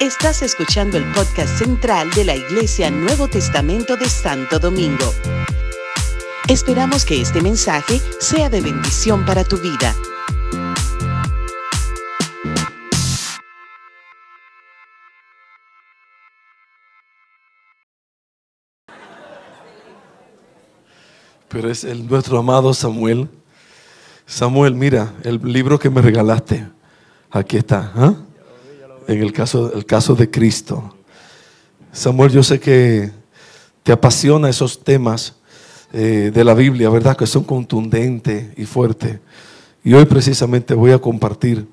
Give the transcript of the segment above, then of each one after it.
Estás escuchando el podcast central de la Iglesia Nuevo Testamento de Santo Domingo. Esperamos que este mensaje sea de bendición para tu vida. Pero es el, nuestro amado Samuel. Samuel, mira, el libro que me regalaste, aquí está. ¿ah? En el caso, el caso de Cristo. Samuel, yo sé que te apasiona esos temas eh, de la Biblia, ¿verdad? Que son contundentes y fuertes. Y hoy precisamente voy a compartir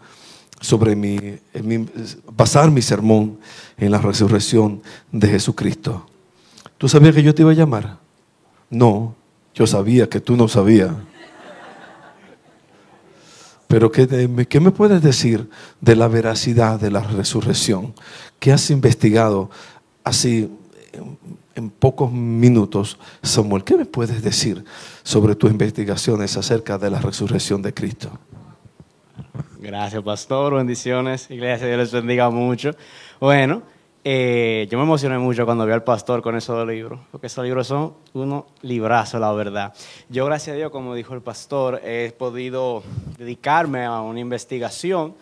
sobre mi, mi, basar mi sermón en la resurrección de Jesucristo. ¿Tú sabías que yo te iba a llamar? No, yo sabía que tú no sabías. Pero ¿qué, ¿qué, me puedes decir de la veracidad de la resurrección? ¿Qué has investigado así en, en, pocos minutos, Samuel? ¿Qué me puedes decir sobre tus investigaciones acerca de la resurrección de Cristo? Gracias, pastor. Bendiciones. Iglesia, Dios les bendiga mucho. Bueno, eh, yo me emocioné mucho cuando vi al pastor con esos dos libros, porque esos libros son unos librazos, la verdad. Yo, gracias a Dios, como dijo el pastor, he podido dedicarme a una investigación,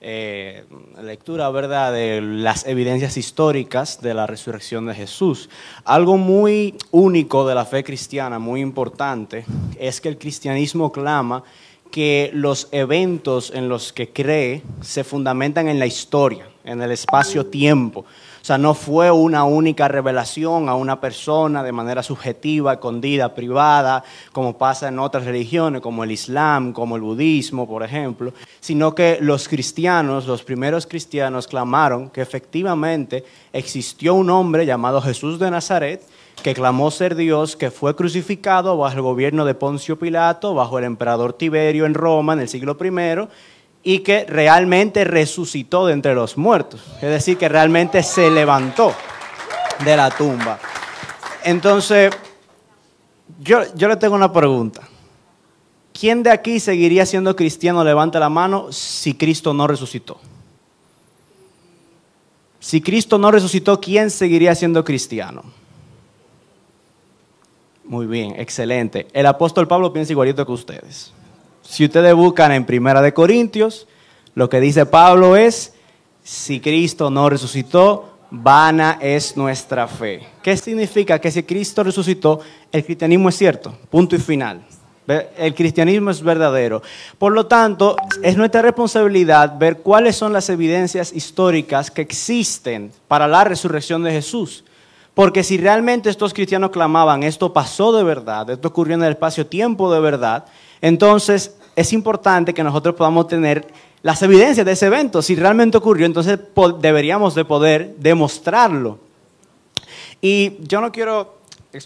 eh, lectura, ¿verdad?, de las evidencias históricas de la resurrección de Jesús. Algo muy único de la fe cristiana, muy importante, es que el cristianismo clama que los eventos en los que cree se fundamentan en la historia, en el espacio-tiempo. O sea, no fue una única revelación a una persona de manera subjetiva, escondida, privada, como pasa en otras religiones, como el Islam, como el budismo, por ejemplo, sino que los cristianos, los primeros cristianos, clamaron que efectivamente existió un hombre llamado Jesús de Nazaret, que clamó ser Dios, que fue crucificado bajo el gobierno de Poncio Pilato, bajo el emperador Tiberio en Roma en el siglo I, y que realmente resucitó de entre los muertos, es decir, que realmente se levantó de la tumba. Entonces, yo, yo le tengo una pregunta. ¿Quién de aquí seguiría siendo cristiano? Levante la mano si Cristo no resucitó. Si Cristo no resucitó, ¿quién seguiría siendo cristiano? Muy bien, excelente. El apóstol Pablo piensa igualito que ustedes. Si ustedes buscan en Primera de Corintios, lo que dice Pablo es, si Cristo no resucitó, vana es nuestra fe. ¿Qué significa? Que si Cristo resucitó, el cristianismo es cierto, punto y final. El cristianismo es verdadero. Por lo tanto, es nuestra responsabilidad ver cuáles son las evidencias históricas que existen para la resurrección de Jesús. Porque si realmente estos cristianos clamaban, esto pasó de verdad, esto ocurrió en el espacio-tiempo de verdad, entonces es importante que nosotros podamos tener las evidencias de ese evento. Si realmente ocurrió, entonces deberíamos de poder demostrarlo. Y yo no quiero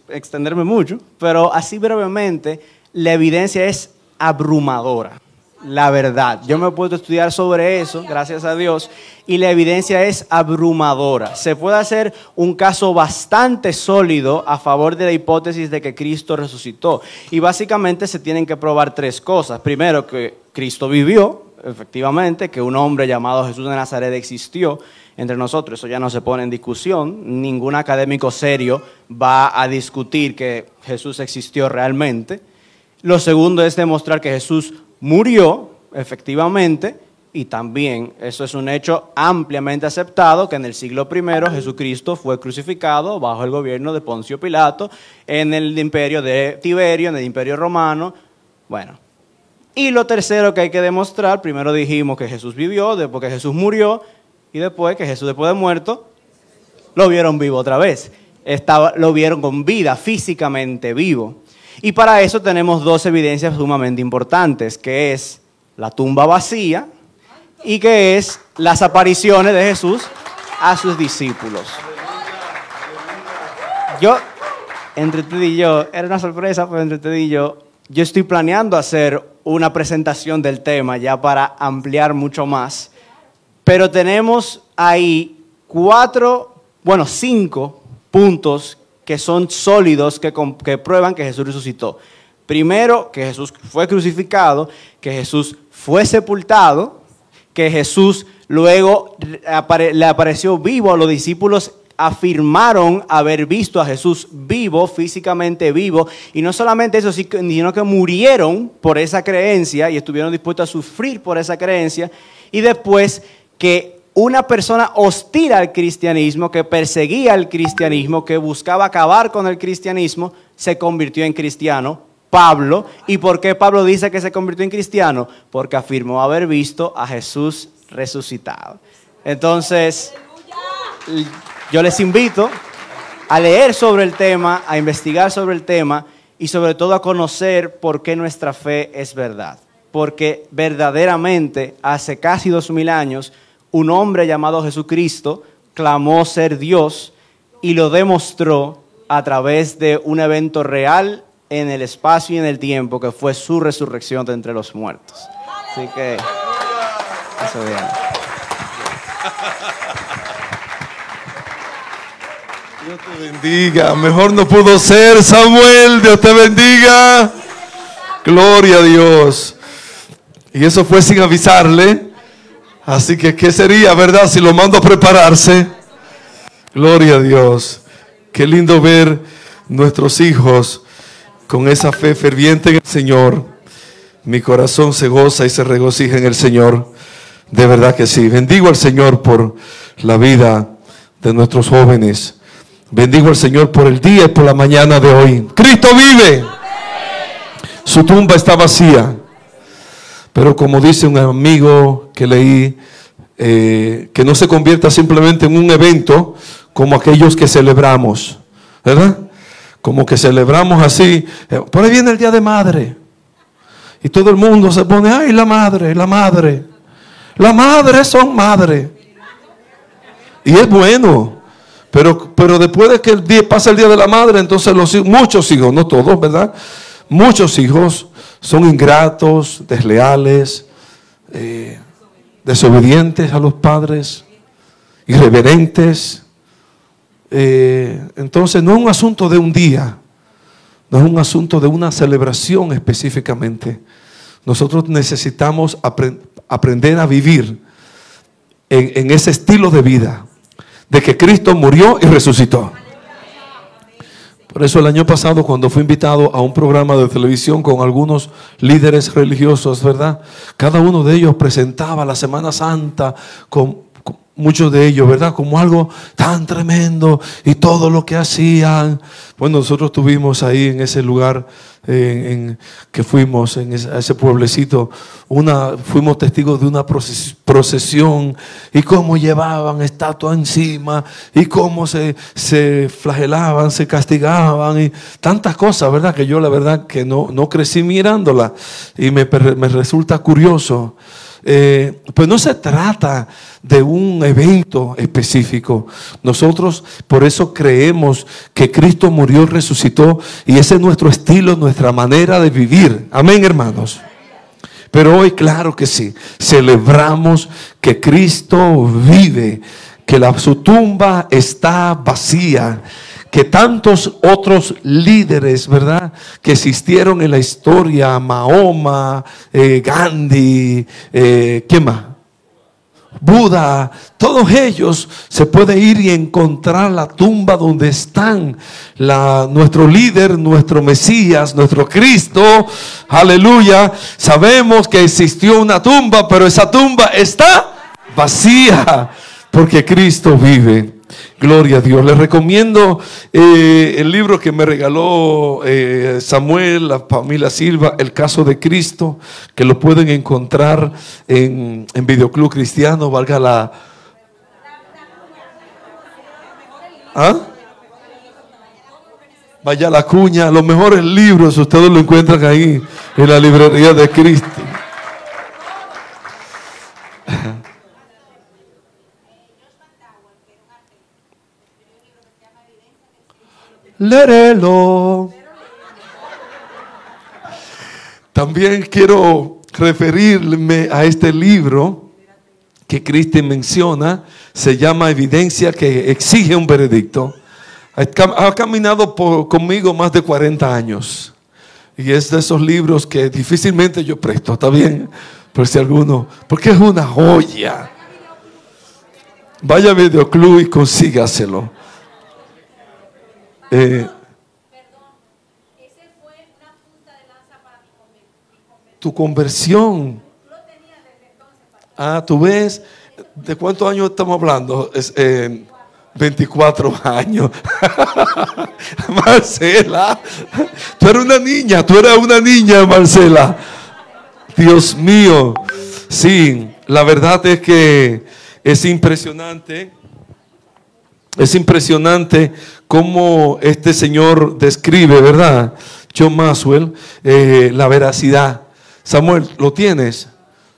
extenderme mucho, pero así brevemente, la evidencia es abrumadora la verdad. Yo me he puesto a estudiar sobre eso, gracias a Dios, y la evidencia es abrumadora. Se puede hacer un caso bastante sólido a favor de la hipótesis de que Cristo resucitó. Y básicamente se tienen que probar tres cosas. Primero, que Cristo vivió, efectivamente, que un hombre llamado Jesús de Nazaret existió entre nosotros. Eso ya no se pone en discusión. Ningún académico serio va a discutir que Jesús existió realmente. Lo segundo es demostrar que Jesús murió, efectivamente, y también eso es un hecho ampliamente aceptado, que en el siglo I Jesucristo fue crucificado bajo el gobierno de Poncio Pilato, en el imperio de Tiberio, en el imperio romano. Bueno, y lo tercero que hay que demostrar, primero dijimos que Jesús vivió, después que Jesús murió, y después que Jesús después de muerto, lo vieron vivo otra vez. Estaba, lo vieron con vida, físicamente vivo. Y para eso tenemos dos evidencias sumamente importantes, que es la tumba vacía y que es las apariciones de Jesús a sus discípulos. Yo, entre usted y yo, era una sorpresa, pero entre usted y yo, yo estoy planeando hacer una presentación del tema ya para ampliar mucho más, pero tenemos ahí cuatro, bueno, cinco puntos que son sólidos, que, que prueban que Jesús resucitó. Primero, que Jesús fue crucificado, que Jesús fue sepultado, que Jesús luego le apareció vivo. A los discípulos afirmaron haber visto a Jesús vivo, físicamente vivo, y no solamente eso, sino que murieron por esa creencia y estuvieron dispuestos a sufrir por esa creencia, y después que una persona hostil al cristianismo, que perseguía al cristianismo, que buscaba acabar con el cristianismo, se convirtió en cristiano, Pablo. ¿Y por qué Pablo dice que se convirtió en cristiano? Porque afirmó haber visto a Jesús resucitado. Entonces, yo les invito a leer sobre el tema, a investigar sobre el tema y sobre todo a conocer por qué nuestra fe es verdad. Porque verdaderamente hace casi dos mil años un hombre llamado Jesucristo clamó ser Dios y lo demostró a través de un evento real en el espacio y en el tiempo que fue su resurrección de entre los muertos. Así que eso bien. Dios te bendiga. Mejor no pudo ser, Samuel. Dios te bendiga. Gloria a Dios. Y eso fue sin avisarle. Así que, ¿qué sería, verdad, si lo mando a prepararse? Gloria a Dios. Qué lindo ver nuestros hijos con esa fe ferviente en el Señor. Mi corazón se goza y se regocija en el Señor. De verdad que sí. Bendigo al Señor por la vida de nuestros jóvenes. Bendigo al Señor por el día y por la mañana de hoy. Cristo vive. Su tumba está vacía. Pero como dice un amigo que leí, eh, que no se convierta simplemente en un evento como aquellos que celebramos, ¿verdad? Como que celebramos así. eh, Por ahí viene el Día de Madre. Y todo el mundo se pone, ay, la madre, la madre. La madre son madre. Y es bueno. Pero, pero después de que el día, pasa el Día de la Madre, entonces los, muchos hijos, no todos, ¿verdad? Muchos hijos son ingratos, desleales, eh, desobedientes a los padres, irreverentes. Eh, entonces no es un asunto de un día, no es un asunto de una celebración específicamente. Nosotros necesitamos apren- aprender a vivir en ese estilo de vida, de que Cristo murió y resucitó. Por eso el año pasado, cuando fui invitado a un programa de televisión con algunos líderes religiosos, ¿verdad? Cada uno de ellos presentaba la Semana Santa con, muchos de ellos, ¿verdad? Como algo tan tremendo y todo lo que hacían. Bueno, nosotros tuvimos ahí en ese lugar en, que fuimos, en ese, a ese pueblecito, una, fuimos testigos de una proces- procesión y cómo llevaban estatua encima y cómo se, se flagelaban, se castigaban y tantas cosas, ¿verdad? Que yo la verdad que no, no crecí mirándola y me, me resulta curioso. Eh, pues no se trata de un evento específico. Nosotros por eso creemos que Cristo murió, resucitó y ese es nuestro estilo, nuestra manera de vivir. Amén, hermanos. Pero hoy, claro que sí, celebramos que Cristo vive, que la, su tumba está vacía, que tantos otros líderes, ¿verdad?, que existieron en la historia, Mahoma, eh, Gandhi, eh, ¿quién más? Buda, todos ellos se puede ir y encontrar la tumba donde están la, nuestro líder, nuestro Mesías, nuestro Cristo. Aleluya. Sabemos que existió una tumba, pero esa tumba está vacía porque Cristo vive. Gloria a Dios. Les recomiendo eh, el libro que me regaló eh, Samuel, la familia Silva, El caso de Cristo, que lo pueden encontrar en, en Videoclub Cristiano, valga la... ¿Ah? Vaya la cuña, los mejores libros ustedes lo encuentran ahí en la librería de Cristo. Lérelo. También quiero referirme a este libro que Cristi menciona, se llama Evidencia que exige un veredicto. Ha cam- Ha caminado conmigo más de 40 años. Y es de esos libros que difícilmente yo presto, ¿está bien? Por si alguno, porque es una joya. Vaya a Videoclub y consígaselo. Eh, tu conversión. Ah, tú ves, ¿de cuántos años estamos hablando? Es, 24 eh, años. Marcela, tú eres una niña, tú eres una niña, Marcela. Dios mío, sí, la verdad es que es impresionante. Es impresionante cómo este señor describe, ¿verdad? John Maswell, eh, la veracidad. Samuel, ¿lo tienes?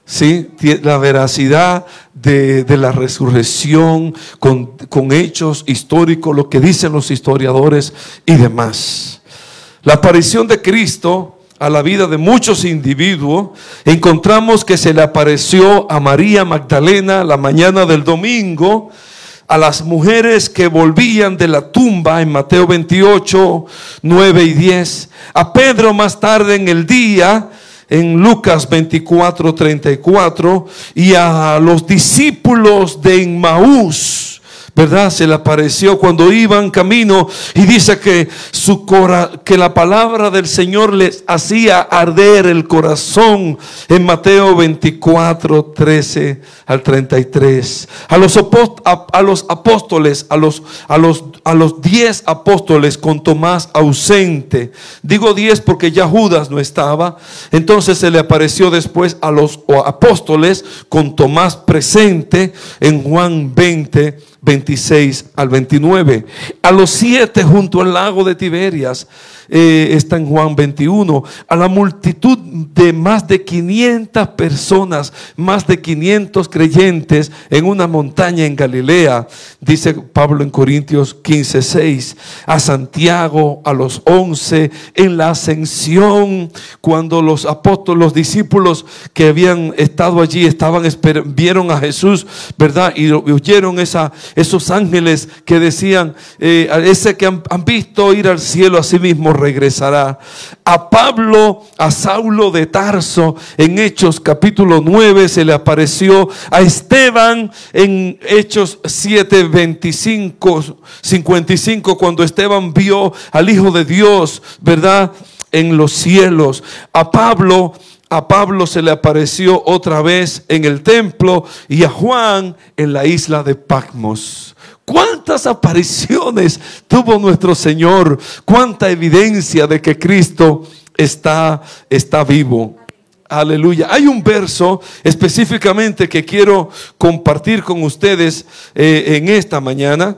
¿sí? La veracidad de, la resurrección con, con, hechos históricos, lo que dicen los historiadores y demás. La aparición de Cristo a la vida de muchos individuos, encontramos que se le apareció a María Magdalena la mañana del domingo, a las mujeres que volvían de la tumba en Mateo 28, 9 y 10, a Pedro más tarde en el día, en Lucas 24, 34, y a los discípulos de Inmaús ¿verdad? Se le apareció cuando iban camino y dice que, su que la palabra del Señor les hacía arder el corazón en Mateo 24, 13 al 33. A los, a, los apóstoles, a los, a, los, a los diez apóstoles con Tomás ausente. Digo diez porque ya Judas no estaba. Entonces se le apareció después a los apóstoles con Tomás presente en Juan 20 26 al 29. A los siete junto al lago de Tiberias eh, está en Juan 21, a la multitud de más de 500 personas, más de 500 creyentes en una montaña en Galilea, dice Pablo en Corintios 15, 6, a Santiago, a los 11, en la ascensión, cuando los apóstoles, los discípulos que habían estado allí, estaban, vieron a Jesús, ¿verdad? Y oyeron esos ángeles que decían, eh, ese que han, han visto ir al cielo a sí mismo regresará. A Pablo, a Saulo de Tarso, en Hechos capítulo 9 se le apareció. A Esteban en Hechos 7, 25, 55, cuando Esteban vio al Hijo de Dios, ¿verdad? En los cielos. A Pablo a Pablo se le apareció otra vez en el templo y a Juan en la isla de Patmos. ¿Cuántas apariciones tuvo nuestro Señor? ¿Cuánta evidencia de que Cristo está, está vivo? Aleluya. Hay un verso específicamente que quiero compartir con ustedes eh, en esta mañana.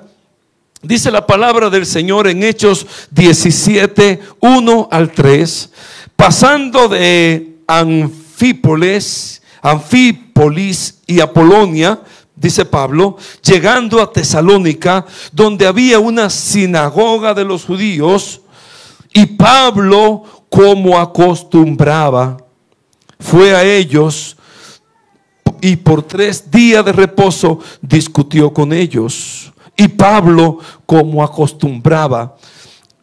Dice la palabra del Señor en Hechos 17, 1 al 3. Pasando de Anfípolis, Anfípolis y Apolonia, dice Pablo, llegando a Tesalónica, donde había una sinagoga de los judíos, y Pablo, como acostumbraba, fue a ellos y por tres días de reposo discutió con ellos. Y Pablo, como acostumbraba,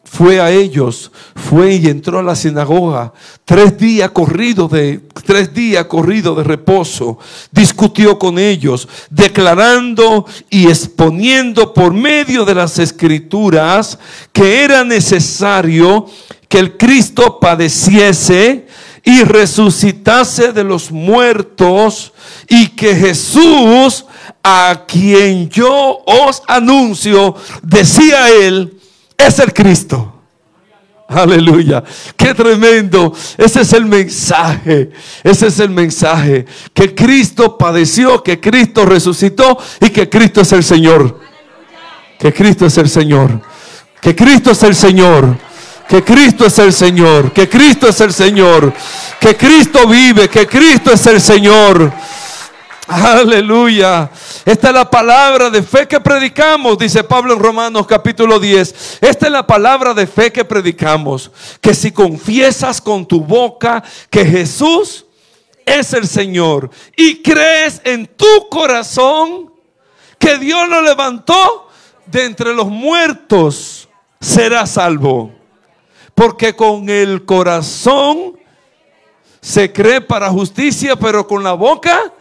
fue a ellos, fue y entró a la sinagoga, tres días corrido de tres días corrido de reposo, discutió con ellos, declarando y exponiendo por medio de las escrituras que era necesario que el Cristo padeciese y resucitase de los muertos y que Jesús, a quien yo os anuncio, decía él, es el Cristo. Aleluya. Qué tremendo. Ese es el mensaje. Ese es el mensaje. Que Cristo padeció, que Cristo resucitó y que Cristo es el Señor. Que Cristo es el Señor. Que Cristo es el Señor. Que Cristo es el Señor. Que Cristo es el Señor. Que Cristo vive. Que Cristo es el Señor. Aleluya. Esta es la palabra de fe que predicamos, dice Pablo en Romanos capítulo 10. Esta es la palabra de fe que predicamos. Que si confiesas con tu boca que Jesús es el Señor y crees en tu corazón que Dios lo levantó de entre los muertos, serás salvo. Porque con el corazón se cree para justicia, pero con la boca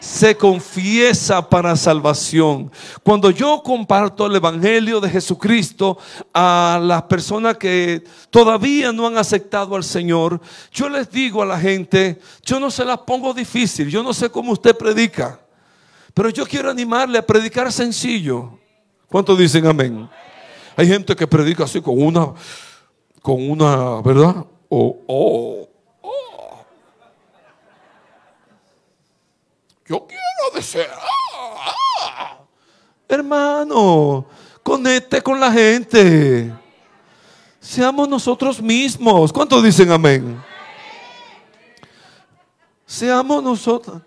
se confiesa para salvación. Cuando yo comparto el Evangelio de Jesucristo a las personas que todavía no han aceptado al Señor, yo les digo a la gente, yo no se las pongo difícil, yo no sé cómo usted predica, pero yo quiero animarle a predicar sencillo. ¿Cuántos dicen amén? Hay gente que predica así con una, con una, ¿verdad? O, oh, Yo quiero desear. Hermano, conecte con la gente. Seamos nosotros mismos. ¿Cuántos dicen amén? Seamos nosotros.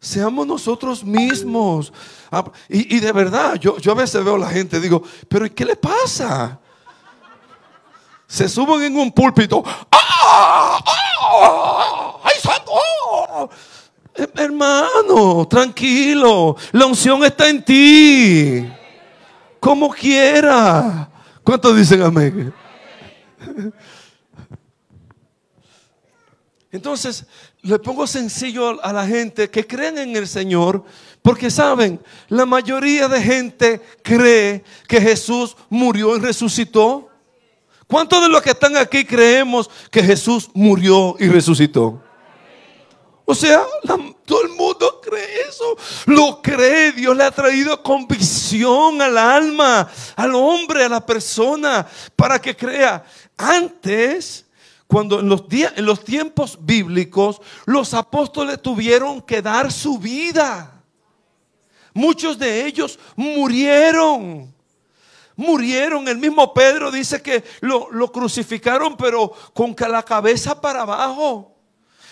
Seamos nosotros mismos. Ah, y, de verdad, yo, yo a veces veo a la gente digo, pero ¿qué le pasa? Se suben en un púlpito. ¡Ah! ¡Ah! ¡Ay, santo! Hermano, tranquilo. La unción está en ti. Como quiera. ¿Cuántos dicen amén? Entonces, le pongo sencillo a la gente que creen en el Señor, porque saben, la mayoría de gente cree que Jesús murió y resucitó. ¿Cuántos de los que están aquí creemos que Jesús murió y resucitó? O sea, todo el mundo cree eso. Lo cree. Dios le ha traído convicción al alma, al hombre, a la persona, para que crea. Antes, cuando en los, días, en los tiempos bíblicos, los apóstoles tuvieron que dar su vida. Muchos de ellos murieron. Murieron. El mismo Pedro dice que lo, lo crucificaron, pero con la cabeza para abajo.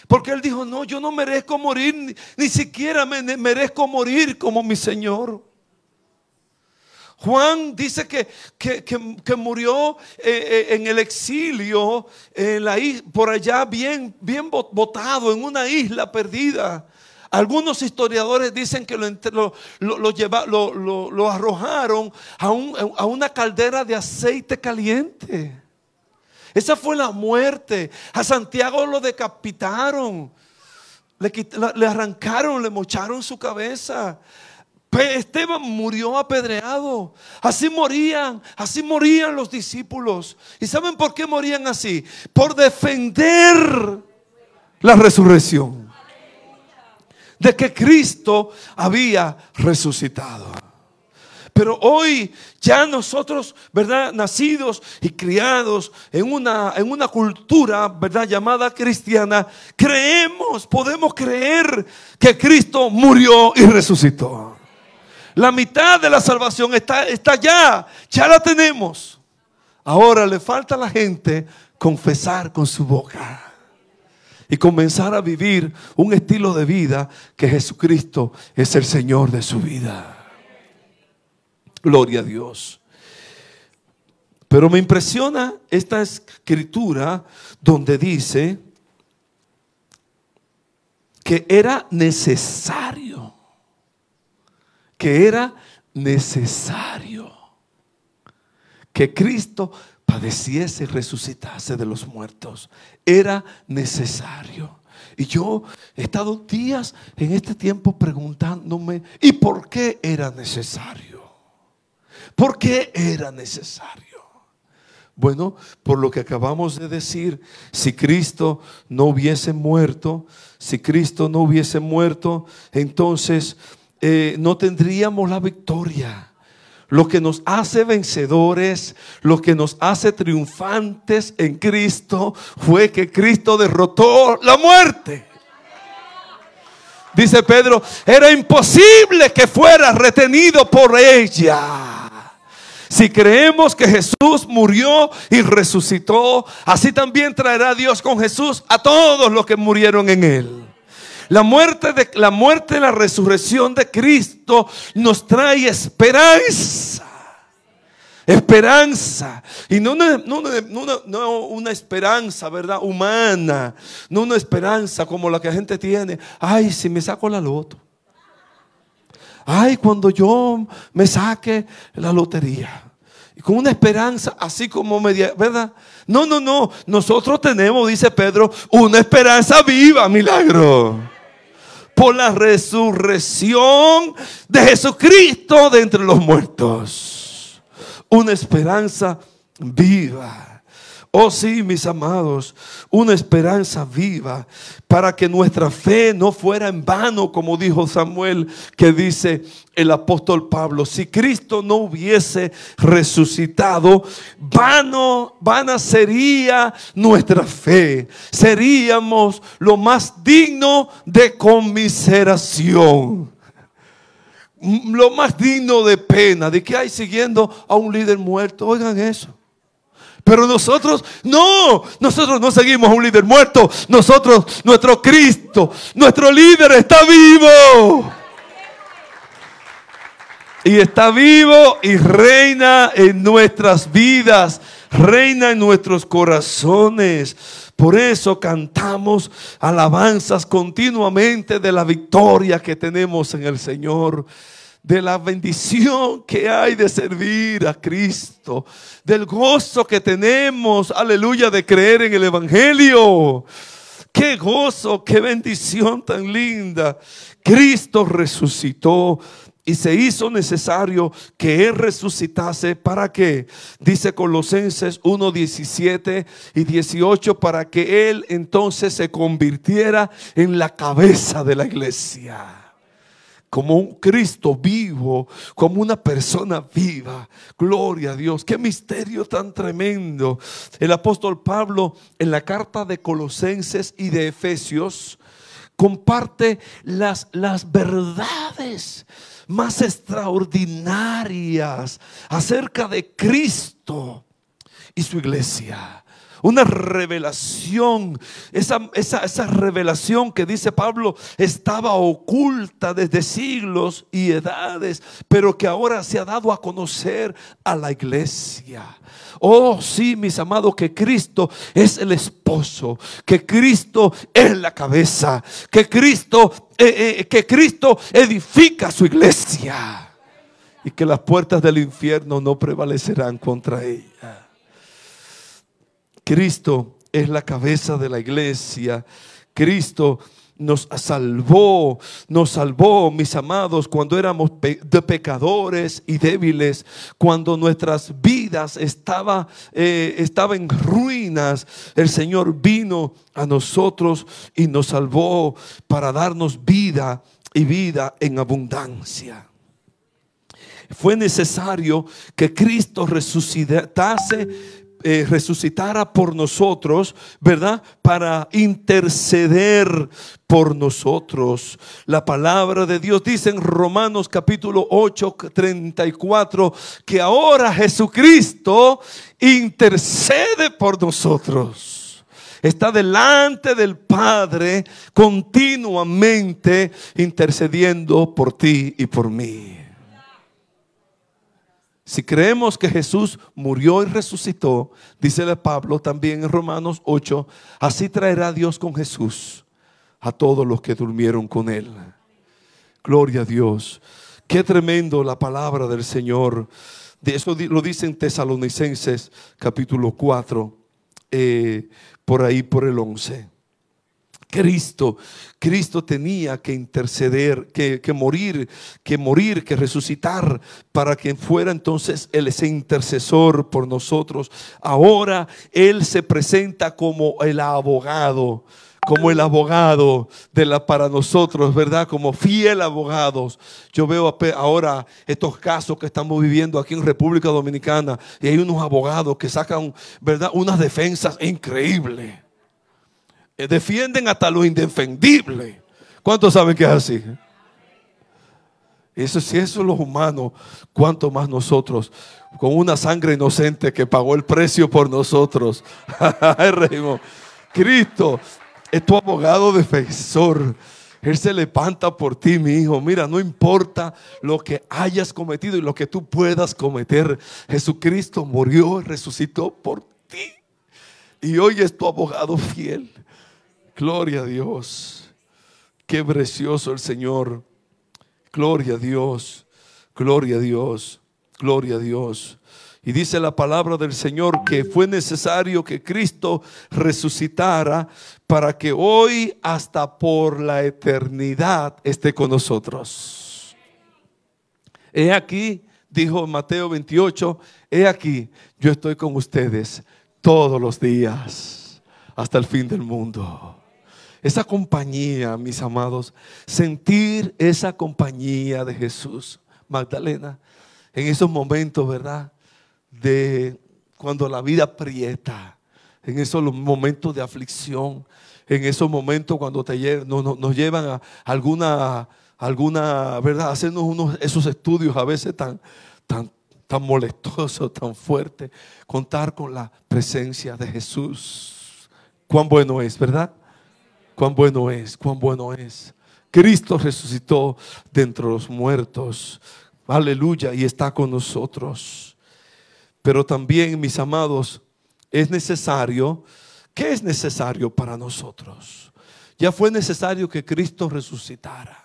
Porque él dijo, no, yo no merezco morir, ni, siquiera me, merezco morir como mi Señor. Juan dice que, que, murió eh, eh, en el exilio, en la, por allá bien, bien botado, en una isla perdida. Algunos historiadores dicen que lo, lo, lo arrojaron a, a una caldera de aceite caliente. Esa fue la muerte. A Santiago lo decapitaron. Le, arrancaron, le mocharon su cabeza. Esteban murió apedreado. Así morían, así morían los discípulos. ¿Y saben por qué morían así? Por defender la resurrección. De que Cristo había resucitado. Pero hoy ya nosotros, ¿verdad? Nacidos y criados en una, en una cultura, ¿verdad? Llamada cristiana, creemos, podemos creer que Cristo murió y resucitó. La mitad de la salvación está, está ya, ya la tenemos. Ahora le falta a la gente confesar con su boca y comenzar a vivir un estilo de vida que Jesucristo es el Señor de su vida. Gloria a Dios. Pero me impresiona esta escritura donde dice que era necesario, que era necesario que Cristo padeciese y resucitase de los muertos. Era necesario. Y yo he estado días en este tiempo preguntándome, ¿y por qué era necesario? ¿Por qué era necesario? Bueno, por lo que acabamos de decir, si Cristo no hubiese muerto, si Cristo no hubiese muerto, entonces eh, no tendríamos la victoria. Lo que nos hace vencedores, lo que nos hace triunfantes en Cristo, fue que Cristo derrotó la muerte. Dice Pedro, era imposible que fuera retenido por ella. Si creemos que Jesús murió y resucitó, así también traerá Dios con Jesús a todos los que murieron en él. La muerte de la muerte la resurrección de Cristo nos trae esperanza. Esperanza. Y no una, no, una esperanza, ¿verdad? Humana. No una esperanza como la que la gente tiene. Ay, si me saco la loto ay, cuando yo me saque la lotería. Y con una esperanza así como media, ¿verdad? No, no, no. Nosotros tenemos, dice Pedro, una esperanza viva, milagro. por la resurrección de Jesucristo de entre los muertos. Una esperanza viva. Oh sí, mis amados, una esperanza viva para que nuestra fe no fuera en vano, como dijo Samuel, que dice el apóstol Pablo, si Cristo no hubiese resucitado, vano, vana sería nuestra fe. Seríamos lo más digno de conmiseración lo más digno de pena, de que hay siguiendo a un líder muerto. Oigan eso. Pero nosotros no, nosotros no seguimos a un líder muerto. Nosotros, nuestro Cristo, nuestro líder está vivo. Y está vivo y reina en nuestras vidas, reina en nuestros corazones. Por eso cantamos alabanzas continuamente de la victoria que tenemos en el Señor de la bendición que hay de servir a Cristo, del gozo que tenemos, aleluya, de creer en el Evangelio. Qué gozo, qué bendición tan linda. Cristo resucitó y se hizo necesario que Él resucitase para que, dice Colosenses 1, 17 y 18, para que Él entonces se convirtiera en la cabeza de la iglesia como un Cristo vivo, como una persona viva. Gloria a Dios. Qué misterio tan tremendo. El apóstol Pablo en la carta de Colosenses y de Efesios comparte las, las verdades más extraordinarias acerca de Cristo y su iglesia una revelación. Esa, esa, revelación que dice Pablo estaba oculta desde siglos y edades, pero que ahora se ha dado a conocer a la iglesia. Oh, sí, mis amados, que Cristo es el esposo, que Cristo es la cabeza, que Cristo, eh, eh, que Cristo edifica su iglesia y que las puertas del infierno no prevalecerán contra ella. Cristo es la cabeza de la iglesia. Cristo nos salvó, nos salvó, mis amados, cuando éramos de pecadores y débiles, cuando nuestras vidas estaba, eh, estaba en ruinas. El Señor vino a nosotros y nos salvó para darnos vida y vida en abundancia. Fue necesario que Cristo resucitase eh, resucitara por nosotros, ¿verdad? Para interceder por nosotros. La palabra de Dios dice en Romanos capítulo 8, 34, que ahora Jesucristo intercede por nosotros. Está delante del Padre continuamente intercediendo por ti y por mí. Si creemos que Jesús murió y resucitó, dice Pablo también en Romanos 8, así traerá Dios con Jesús a todos los que durmieron con él. Gloria a Dios. Qué tremendo la palabra del Señor. De eso lo dicen Tesalonicenses capítulo 4, eh, por ahí por el 11. Cristo, Cristo tenía que interceder, que, morir, que morir, que resucitar para que fuera entonces Él ese intercesor por nosotros. Ahora Él se presenta como el abogado como el abogado de la para nosotros, ¿verdad? Como fiel abogados. Yo veo ahora estos casos que estamos viviendo aquí en República Dominicana y hay unos abogados que sacan, ¿verdad? Unas defensas increíbles. Eh, defienden hasta lo indefendible. ¿Cuántos saben que es así? Eso, si eso es los humanos, ¿cuánto más nosotros? Con una sangre inocente que pagó el precio por nosotros. Cristo es tu abogado defensor. Él se levanta por ti, mi hijo. Mira, no importa lo que hayas cometido y lo que tú puedas cometer. Jesucristo murió resucitó por ti. Y hoy es tu abogado fiel. Gloria a Dios. Qué precioso el Señor. Gloria a Dios. Gloria a Dios. Gloria a Dios. Y dice la palabra del Señor que fue necesario que Cristo resucitara para que hoy hasta por la eternidad esté con nosotros. He aquí, dijo Mateo 28, he aquí, yo estoy con ustedes todos los días hasta el fin del mundo. Esa compañía, mis amados, sentir esa compañía de Jesús. Magdalena, en esos momentos, ¿verdad? De cuando la vida aprieta, en esos momentos de aflicción, en esos momentos cuando te nos, llevan a alguna, alguna, ¿verdad? Hacernos unos, esos estudios a veces tan, tan, tan molestosos, tan fuertes, contar con la presencia de Jesús. Cuán bueno es, ¿verdad? Cuán bueno es, cuán bueno es. Cristo resucitó de entre los muertos. Aleluya, y está con nosotros. Pero también, mis amados, es necesario, ¿qué es necesario para nosotros? Ya fue necesario que Cristo resucitara.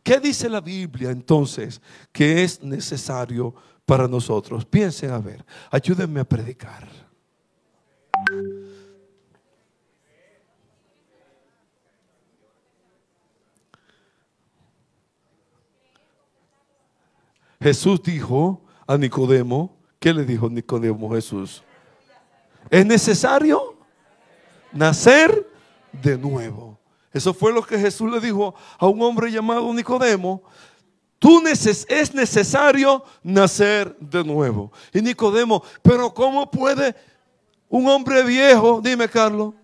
¿Qué dice la Biblia entonces que es necesario para nosotros? Piensen a ver, ayúdenme a predicar. Jesús dijo a Nicodemo, ¿qué le dijo Nicodemo Jesús? Es necesario nacer de nuevo. Eso fue lo que Jesús le dijo a un hombre llamado Nicodemo. Tú es necesario nacer de nuevo. Y Nicodemo, pero ¿cómo puede un hombre viejo, dime Carlos,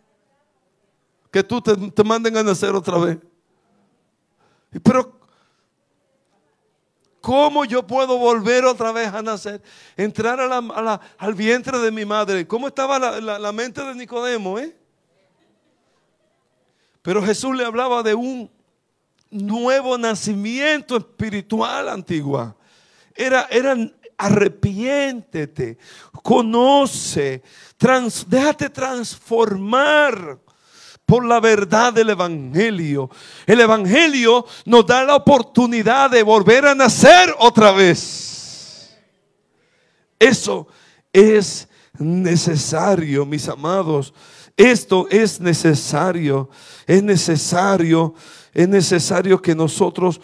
que tú te, te manden a nacer otra vez? Pero ¿Cómo yo puedo volver otra vez a nacer? Entrar al vientre de mi madre. ¿Cómo estaba la, mente de Nicodemo? Eh? Pero Jesús le hablaba de un nuevo nacimiento espiritual antigua. Era, era arrepiéntete, conoce, déjate transformar por la verdad del Evangelio. El Evangelio nos da la oportunidad de volver a nacer otra vez. Eso es necesario, mis amados. Esto es necesario. Es necesario. Es necesario que nosotros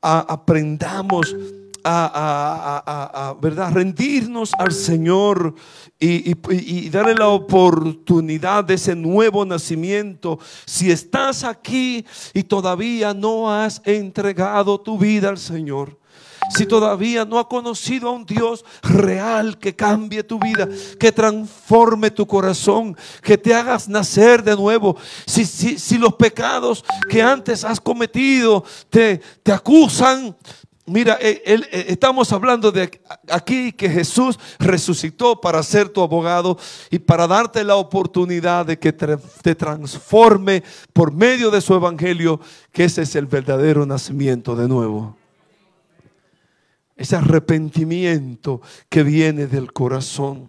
aprendamos a, ¿verdad? rendirnos al Señor y, darle la oportunidad de ese nuevo nacimiento. Si estás aquí y todavía no has entregado tu vida al Señor, si todavía no has conocido a un Dios real que cambie tu vida, que transforme tu corazón, que te hagas nacer de nuevo, si, si los pecados que antes has cometido te, te acusan, Mira, eh, eh, estamos hablando de aquí que Jesús resucitó para ser tu abogado y para darte la oportunidad de que te transforme por medio de su evangelio, que ese es el verdadero nacimiento de nuevo. Ese arrepentimiento que viene del corazón.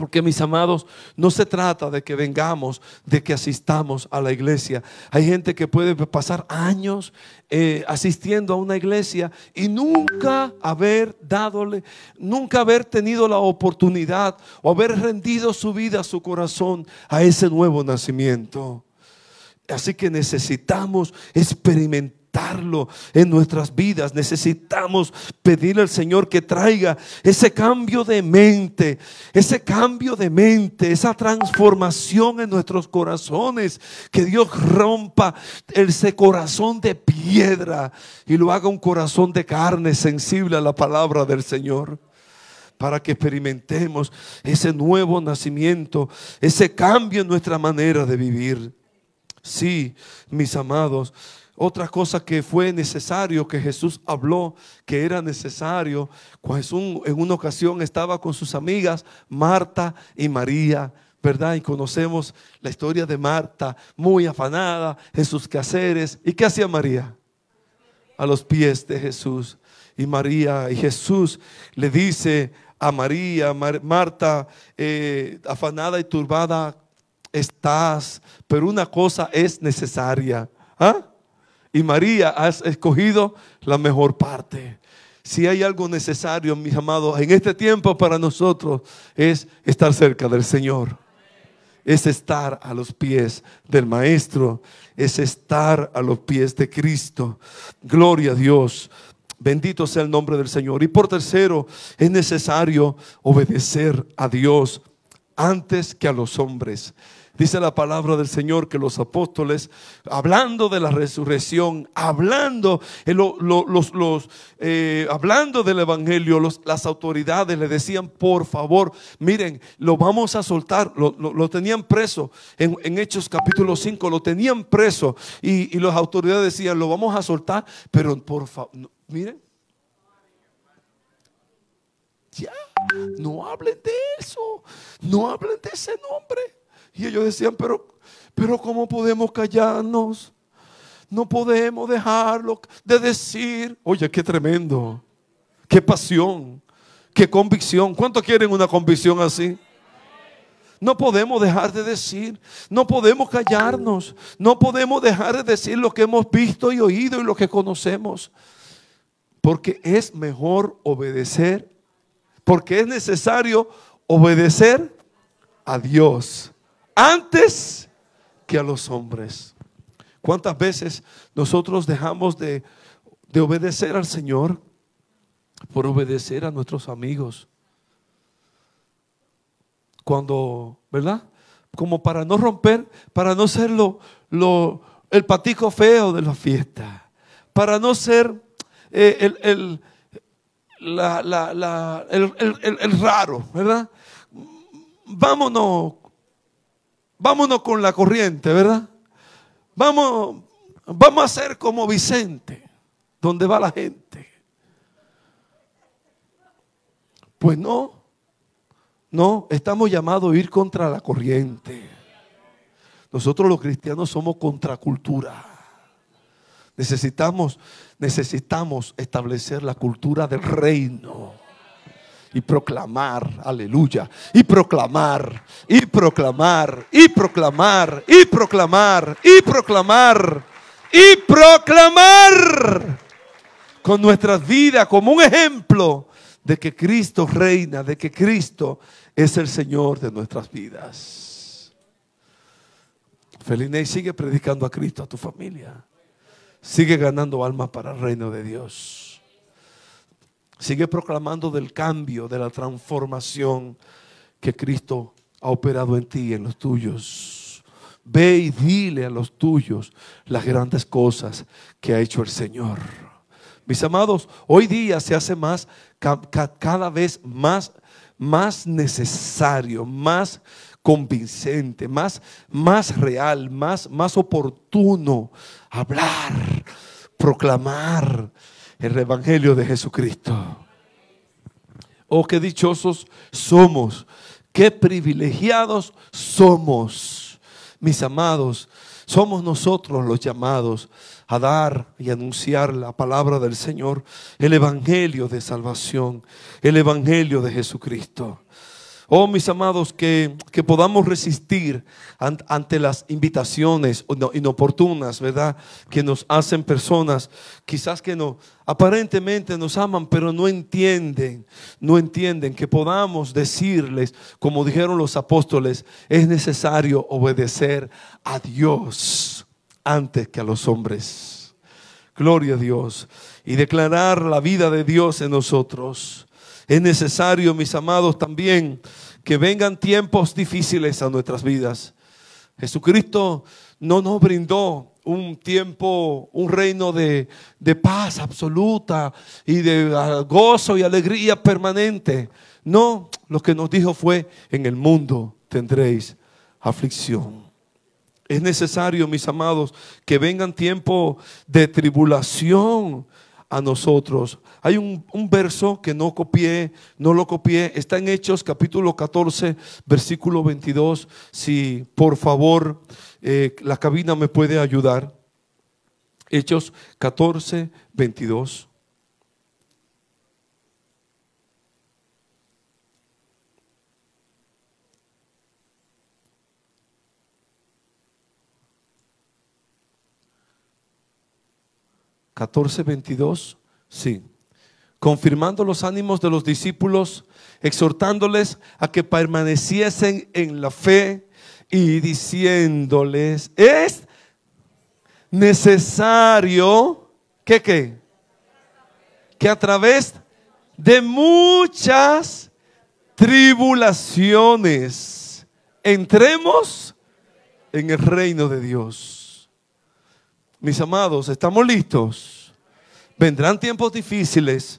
Porque mis amados, no se trata de que vengamos, de que asistamos a la iglesia. Hay gente que puede pasar años eh, asistiendo a una iglesia y nunca haber dadole, nunca haber tenido la oportunidad o haber rendido su vida, su corazón a ese nuevo nacimiento. Así que necesitamos experimentar en nuestras vidas. Necesitamos pedirle al Señor que traiga ese cambio de mente, ese cambio de mente, esa transformación en nuestros corazones. Que Dios rompa ese corazón de piedra y lo haga un corazón de carne sensible a la palabra del Señor para que experimentemos ese nuevo nacimiento, ese cambio en nuestra manera de vivir. Sí, mis amados, otra cosa que fue necesario, que Jesús habló que era necesario, cuando en una ocasión estaba con sus amigas, Marta y María, ¿verdad? Y conocemos la historia de Marta, muy afanada en sus quehaceres. ¿Y qué hacía María? A los pies de Jesús. Y María y Jesús le dice a María, Marta, eh, afanada y turbada estás, pero una cosa es necesaria. ¿Ah? Y María has escogido la mejor parte. si hay algo necesario, mis amados, en este tiempo para nosotros es estar cerca del Señor. Es estar a los pies del Maestro. Es estar a los pies de Cristo. Gloria a Dios. Bendito sea el nombre del Señor. Y por tercero, es necesario obedecer a Dios antes que a los hombres. Dice la palabra del Señor que los apóstoles, hablando de la resurrección, hablando, eh, los, eh, hablando del Evangelio, las autoridades le decían, por favor, miren, lo vamos a soltar. Lo, tenían preso en, Hechos capítulo 5, lo tenían preso. Y, y las autoridades decían, lo vamos a soltar, pero por favor, miren. Ya, no hablen de eso, no hablen de ese nombre. Y ellos decían, pero, pero ¿cómo podemos callarnos? No podemos dejarlo de decir. Oye, qué tremendo. Qué pasión. Qué convicción. ¿Cuántos quieren una convicción así? No podemos dejar de decir, no podemos callarnos, no podemos dejar de decir lo que hemos visto y oído y lo que conocemos. Porque es mejor obedecer, porque es necesario obedecer a Dios antes que a los hombres. ¿Cuántas veces nosotros dejamos de, obedecer al Señor por obedecer a nuestros amigos? Cuando, ¿verdad? Como para no romper, para no ser lo, el patico feo de la fiesta, para no ser eh, el, el, el, raro, ¿verdad? Vámonos vámonos con la corriente, ¿verdad? Vamos, vamos a ser como Vicente, donde va la gente. Pues no, no, estamos llamados a ir contra la corriente. Nosotros los cristianos somos contracultura. Necesitamos, necesitamos establecer la cultura del reino y proclamar, aleluya, y proclamar, y proclamar, y proclamar, y proclamar, y proclamar, y proclamar con nuestras vidas como un ejemplo de que Cristo reina, de que Cristo es el Señor de nuestras vidas. Felinei, sigue predicando a Cristo a tu familia. Sigue ganando almas para el reino de Dios. Sigue proclamando del cambio, de la transformación que Cristo ha operado en ti en los tuyos. Ve y dile a los tuyos las grandes cosas que ha hecho el Señor. Mis amados, hoy día se hace más, cada vez más, más necesario, más convincente, más, más real, más, más oportuno hablar, proclamar el Evangelio de Jesucristo. Oh, qué dichosos somos, qué privilegiados somos, mis amados. Somos nosotros los llamados a dar y anunciar la palabra del Señor, el Evangelio de salvación, el Evangelio de Jesucristo. Oh, mis amados, que, podamos resistir ante las invitaciones inoportunas, ¿verdad? Que nos hacen personas, quizás que no, aparentemente nos aman, pero no entienden, no entienden, que podamos decirles, como dijeron los apóstoles, es necesario obedecer a Dios antes que a los hombres. Gloria a Dios. Y declarar la vida de Dios en nosotros. Es necesario, mis amados, también que vengan tiempos difíciles a nuestras vidas. Jesucristo no nos brindó un tiempo, un reino de, paz absoluta y de gozo y alegría permanente. No, lo que nos dijo fue, en el mundo tendréis aflicción. Es necesario, mis amados, que vengan tiempos de tribulación a nosotros. Hay un, verso que no copié, no lo copié, está en Hechos capítulo 14, versículo 22. Si por favor eh, la cabina me puede ayudar. Hechos 14, 22. 14, 22, sí. confirmando los ánimos de los discípulos, exhortándoles a que permaneciesen en la fe y diciéndoles, es necesario que? Que a través de muchas tribulaciones entremos en el reino de Dios. Mis amados, ¿estamos listos? Vendrán tiempos difíciles,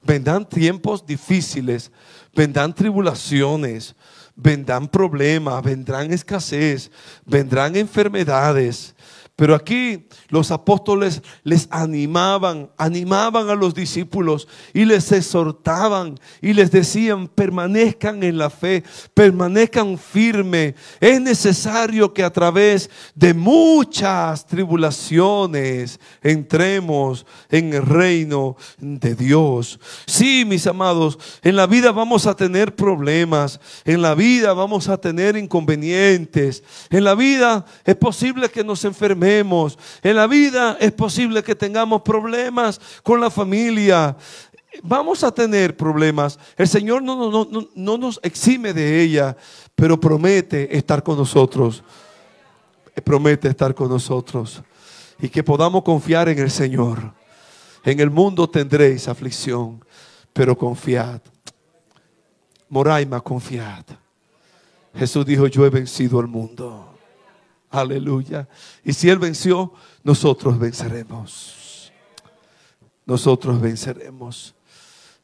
vendrán tiempos difíciles, vendrán tribulaciones, vendrán problemas, vendrán escasez, vendrán enfermedades, pero aquí los apóstoles les animaban, animaban a los discípulos y les exhortaban y les decían, permanezcan en la fe, permanezcan firmes. Es necesario que a través de muchas tribulaciones entremos en el reino de Dios. Sí, mis amados, en la vida vamos a tener problemas, en la vida vamos a tener inconvenientes, en la vida es posible que nos enfermemos en la vida es posible que tengamos problemas con la familia. Vamos a tener problemas. El Señor no, no, no, no nos exime de ella, pero promete estar con nosotros. Promete estar con nosotros. Y que podamos confiar en el Señor. En el mundo tendréis aflicción, pero confiad. Moraima, confiad. Jesús dijo, yo he vencido al mundo. Aleluya. Y si Él venció, nosotros venceremos. Nosotros venceremos.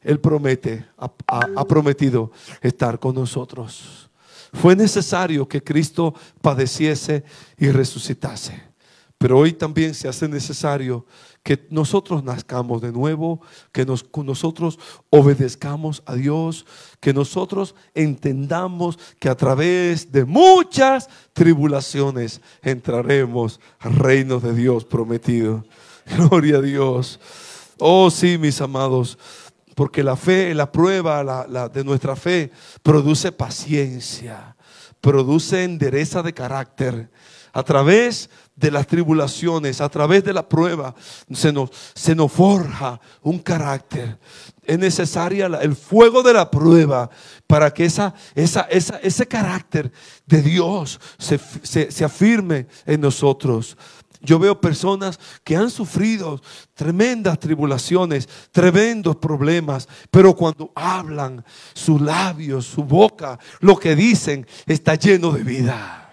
Él promete, ha, prometido estar con nosotros. Fue necesario que Cristo padeciese y resucitase. Pero hoy también se hace necesario que nosotros nazcamos de nuevo, que nosotros obedezcamos a Dios, que nosotros entendamos que a través de muchas tribulaciones entraremos al reino de Dios prometido. Gloria a Dios. Oh sí, mis amados, porque la fe, la prueba de nuestra fe produce paciencia, produce endereza de carácter. A través de las tribulaciones, a través de la prueba, se nos, se nos forja un carácter. Es necesaria el fuego de la prueba para que esa, esa, ese carácter de Dios se, se afirme en nosotros. Yo veo personas que han sufrido tremendas tribulaciones, tremendos problemas, pero cuando hablan, sus labios, su boca, lo que dicen está lleno de vida.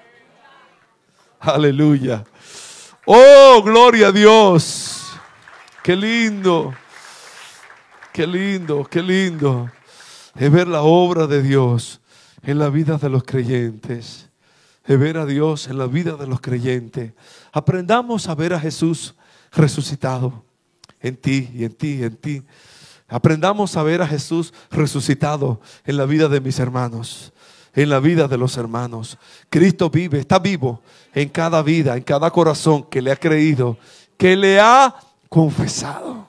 Aleluya. Oh, gloria a Dios. Qué lindo. Qué lindo, qué lindo. Es ver la obra de Dios en la vida de los creyentes. Es ver a Dios en la vida de los creyentes. Aprendamos a ver a Jesús resucitado en ti y en ti y en ti. Aprendamos a ver a Jesús resucitado en la vida de mis hermanos en la vida de los hermanos. Cristo vive, está vivo en cada vida, en cada corazón que le ha creído, que le ha confesado.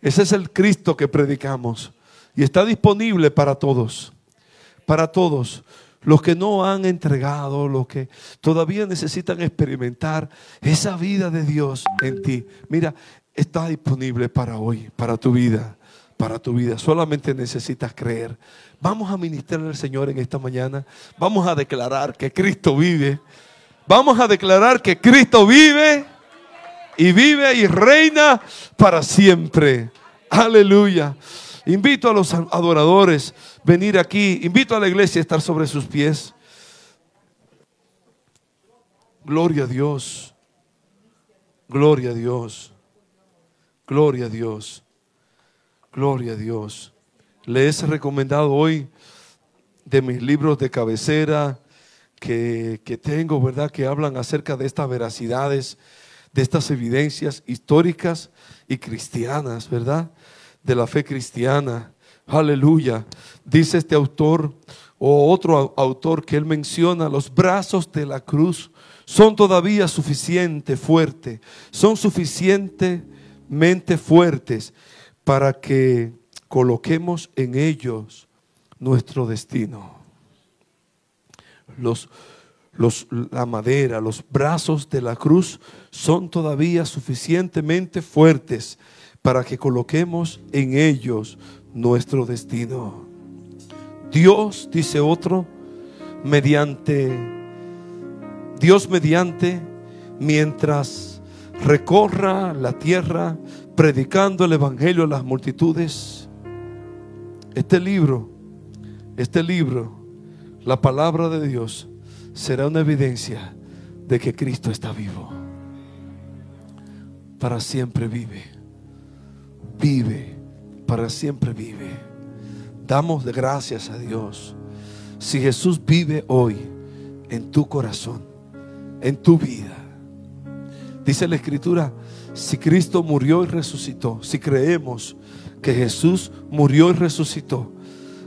Ese es el Cristo que predicamos y está disponible para todos, para todos. Los que no han entregado, los que todavía necesitan experimentar esa vida de Dios en ti. Mira, está disponible para hoy, para tu vida para tu vida. Solamente necesitas creer. Vamos a ministrarle al Señor en esta mañana. Vamos a declarar que Cristo vive. Vamos a declarar que Cristo vive y vive y reina para siempre. Aleluya. Invito a los adoradores a venir aquí. Invito a la iglesia a estar sobre sus pies. Gloria a Dios. Gloria a Dios. Gloria a Dios. Gloria a Dios. Les he recomendado hoy de mis libros de cabecera que, tengo, ¿verdad? Que hablan acerca de estas veracidades, de estas evidencias históricas y cristianas, ¿verdad? De la fe cristiana. Aleluya. Dice este autor o otro autor que él menciona, los brazos de la cruz son todavía suficiente fuerte, son suficientemente fuertes para que coloquemos en ellos nuestro destino. Los, los, la madera, los brazos de la cruz son todavía suficientemente fuertes para que coloquemos en ellos nuestro destino. Dios, dice otro, mediante, Dios mediante, mientras recorra la tierra predicando el Evangelio a las multitudes, este libro, este libro, la palabra de Dios, será una evidencia de que Cristo está vivo. Para siempre vive. Vive. Para siempre vive. Damos gracias a Dios. Si Jesús vive hoy en tu corazón, en tu vida. Dice la Escritura, si Cristo murió y resucitó, si creemos que Jesús murió y resucitó,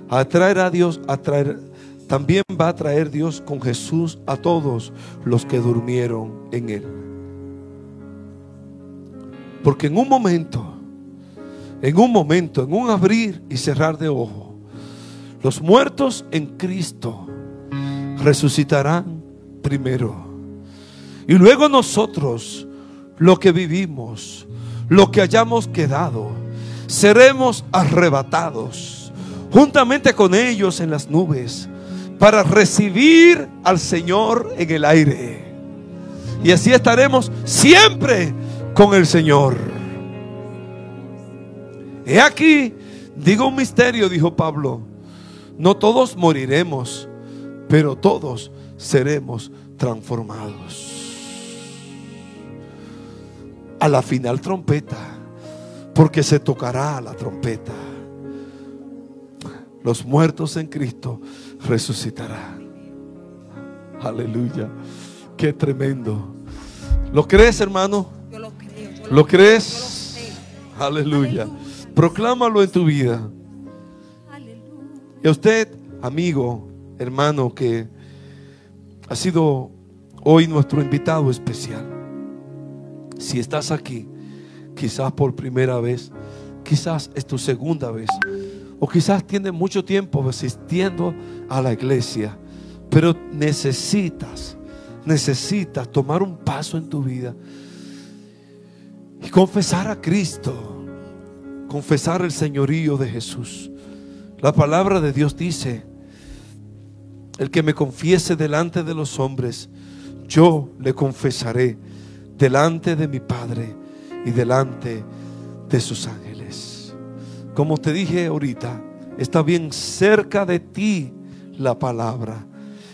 atraer a Dios, atraer también va a traer Dios con Jesús a todos los que durmieron en Él. Porque en un momento, en un momento, en un abrir y cerrar de ojo, los muertos en Cristo resucitarán primero. Y luego nosotros, lo que vivimos, lo que hayamos quedado, seremos arrebatados juntamente con ellos en las nubes para recibir al Señor en el aire. Y así estaremos siempre con el Señor. He aquí, digo un misterio, dijo Pablo. No todos moriremos, pero todos seremos transformados. A la final trompeta, porque se tocará la trompeta. Los muertos en Cristo resucitará. Aleluya. Qué tremendo. ¿Lo crees, hermano? Yo lo creo. yo ¿Lo crees? yo lo sé. Aleluya. Proclámalo en tu vida. Aleluya. Y a usted, amigo, hermano, que ha sido hoy nuestro invitado especial. Si estás aquí, quizás por primera vez, quizás es tu segunda vez, o quizás tienes mucho tiempo asistiendo a la iglesia, pero necesitas, necesitas tomar un paso en tu vida y confesar a Cristo, confesar el señorío de Jesús. La palabra de Dios dice, el que me confiese delante de los hombres, yo le confesaré delante de mi Padre y delante de sus ángeles. Como te dije ahorita, está bien cerca de ti la palabra.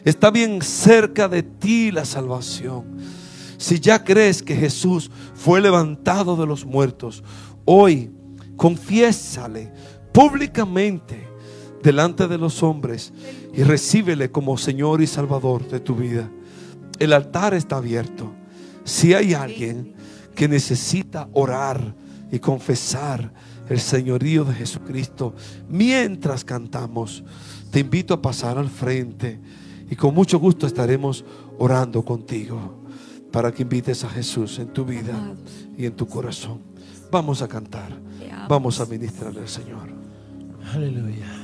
Está bien cerca de ti la salvación. Si ya crees que Jesús fue levantado de los muertos, hoy confiésale públicamente delante de los hombres y recíbele como Señor y Salvador de tu vida. El altar está abierto. Si hay alguien que necesita orar y confesar el señorío de Jesucristo mientras cantamos, te invito a pasar al frente y con mucho gusto estaremos orando contigo para que invites a Jesús en tu vida y en tu corazón. Vamos a cantar, vamos a ministrarle al Señor. Aleluya.